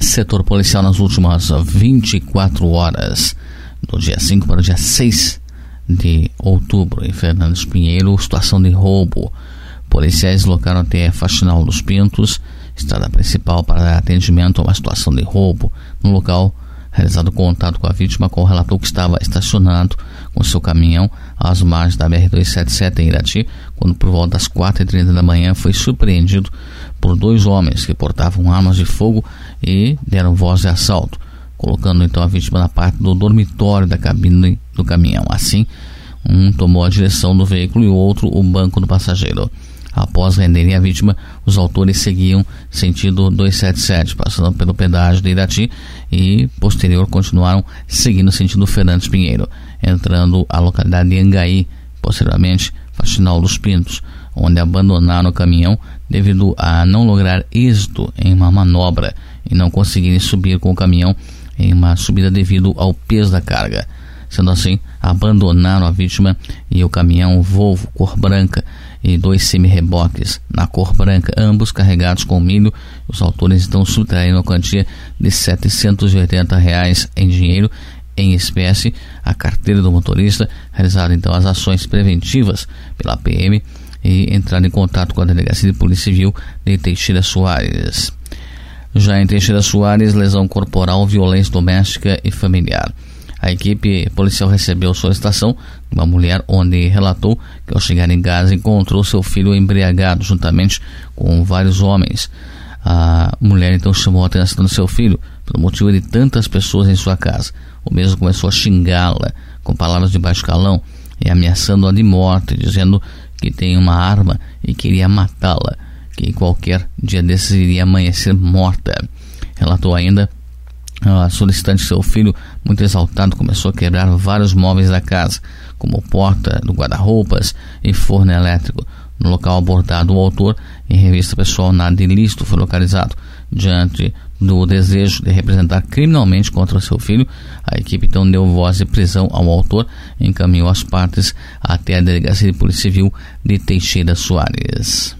setor policial nas últimas 24 horas, do dia 5 para o dia 6 de outubro, em Fernandes Pinheiro, situação de roubo. Policiais locaram até Faxinal dos Pintos, estrada principal para atendimento a uma situação de roubo. No local, realizado contato com a vítima, relator que estava estacionado com seu caminhão às margens da BR-277 em Irati, quando por volta das 4h30 da manhã foi surpreendido por dois homens que portavam armas de fogo e deram voz de assalto, colocando então a vítima na parte do dormitório da cabine do caminhão. Assim, um tomou a direção do veículo e o outro o banco do passageiro. Após renderem a vítima, os autores seguiam sentido 277, passando pelo pedágio de Irati e, posterior, continuaram seguindo sentido Fernandes Pinheiro, entrando a localidade de Angaí, posteriormente Faxinal dos Pintos, onde abandonaram o caminhão devido a não lograr êxito em uma manobra e não conseguirem subir com o caminhão em uma subida devido ao peso da carga. Sendo assim, abandonaram a vítima e o caminhão Volvo cor branca e dois semi-reboques na cor branca, ambos carregados com milho. Os autores estão subtraindo a quantia de 780 reais em dinheiro em espécie, a carteira do motorista, realizaram então as ações preventivas pela PM e entraram em contato com a Delegacia de Polícia Civil de Teixeira Soares. Já em Teixeira Soares, lesão corporal, violência doméstica e familiar. A equipe policial recebeu solicitação de uma mulher onde relatou que ao chegar em casa encontrou seu filho embriagado juntamente com vários homens. A mulher então chamou a atenção do seu filho pelo motivo de tantas pessoas em sua casa. O mesmo começou a xingá-la com palavras de baixo calão e ameaçando-a de morte, dizendo que tem uma arma e queria matá-la, que qualquer dia desses iria amanhecer morta. Relatou ainda a solicitante seu filho, muito exaltado, começou a quebrar vários móveis da casa, como porta do guarda-roupas e forno elétrico. No local abordado, o autor, em revista pessoal, nada ilícito foi localizado. Diante do desejo de representar criminalmente contra seu filho, a equipe então deu voz de prisão ao autor e encaminhou as partes até a Delegacia de Polícia Civil de Teixeira Soares.